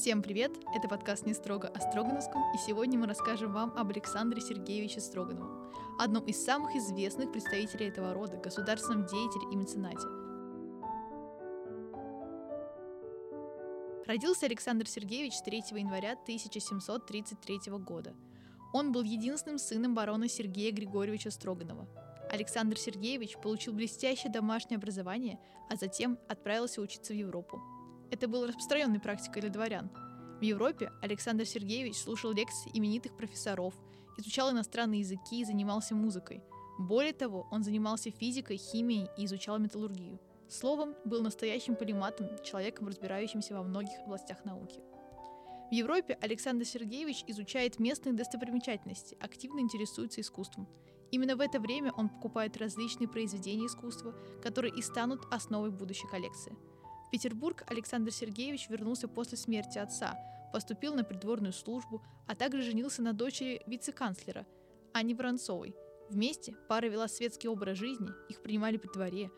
Всем привет! Это подкаст «Не строго о Строгановском», и сегодня мы расскажем вам об Александре Сергеевиче Строгановом, одном из самых известных представителей этого рода, государственном деятеле и меценате. Родился Александр Сергеевич 3 января 1733 года. Он был единственным сыном барона Сергея Григорьевича Строганова. Александр Сергеевич получил блестящее домашнее образование, а затем отправился учиться в Европу. Это было распространенной практикой для дворян. В Европе Александр Сергеевич слушал лекции именитых профессоров, изучал иностранные языки и занимался музыкой. Более того, он занимался физикой, химией и изучал металлургию. Словом, был настоящим полиматом, человеком, разбирающимся во многих областях науки. В Европе Александр Сергеевич изучает местные достопримечательности, активно интересуется искусством. Именно в это время он покупает различные произведения искусства, которые и станут основой будущей коллекции – в Петербург Александр Сергеевич вернулся после смерти отца, поступил на придворную службу, а также женился на дочери вице-канцлера Анне Воронцовой. Вместе пара вела светский образ жизни, их принимали при дворе.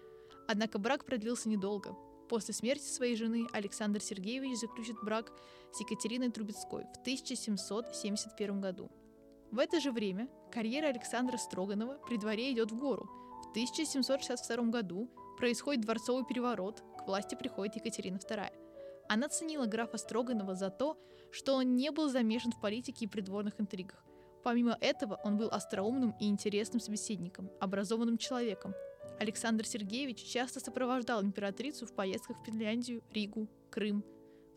Однако брак продлился недолго. После смерти своей жены Александр Сергеевич заключит брак с Екатериной Трубецкой в 1771 году. В это же время карьера Александра Строганова при дворе идет в гору. В 1762 году происходит дворцовый переворот, власти приходит Екатерина II. Она ценила графа Строганова за то, что он не был замешан в политике и придворных интригах. Помимо этого, он был остроумным и интересным собеседником, образованным человеком. Александр Сергеевич часто сопровождал императрицу в поездках в Финляндию, Ригу, Крым.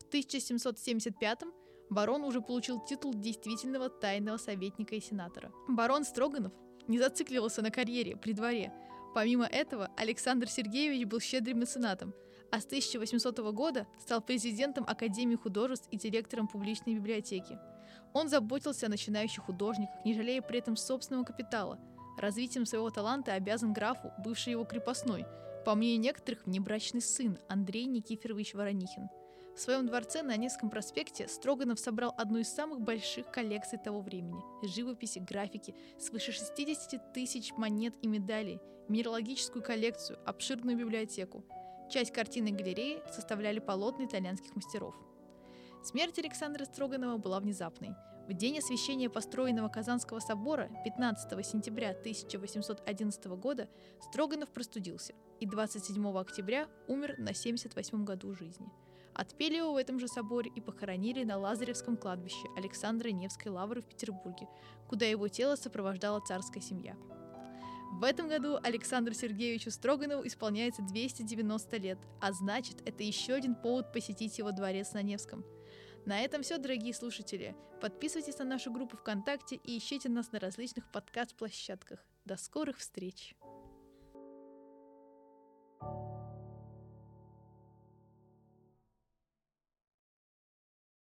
В 1775-м барон уже получил титул действительного тайного советника и сенатора. Барон Строганов не зацикливался на карьере при дворе. Помимо этого, Александр Сергеевич был щедрым меценатом – а с 1800 года стал президентом Академии художеств и директором публичной библиотеки. Он заботился о начинающих художниках, не жалея при этом собственного капитала. Развитием своего таланта обязан графу, бывший его крепостной, по мнению некоторых, внебрачный сын Андрей Никифорович Воронихин. В своем дворце на Невском проспекте Строганов собрал одну из самых больших коллекций того времени – живописи, графики, свыше 60 тысяч монет и медалей, минералогическую коллекцию, обширную библиотеку – Часть картины галереи составляли полотна итальянских мастеров. Смерть Александра Строганова была внезапной. В день освящения построенного Казанского собора 15 сентября 1811 года Строганов простудился и 27 октября умер на 78 году жизни. Отпели его в этом же соборе и похоронили на Лазаревском кладбище Александра Невской лавры в Петербурге, куда его тело сопровождала царская семья. В этом году Александру Сергеевичу Строганову исполняется 290 лет, а значит, это еще один повод посетить его дворец на Невском. На этом все, дорогие слушатели. Подписывайтесь на нашу группу ВКонтакте и ищите нас на различных подкаст-площадках. До скорых встреч!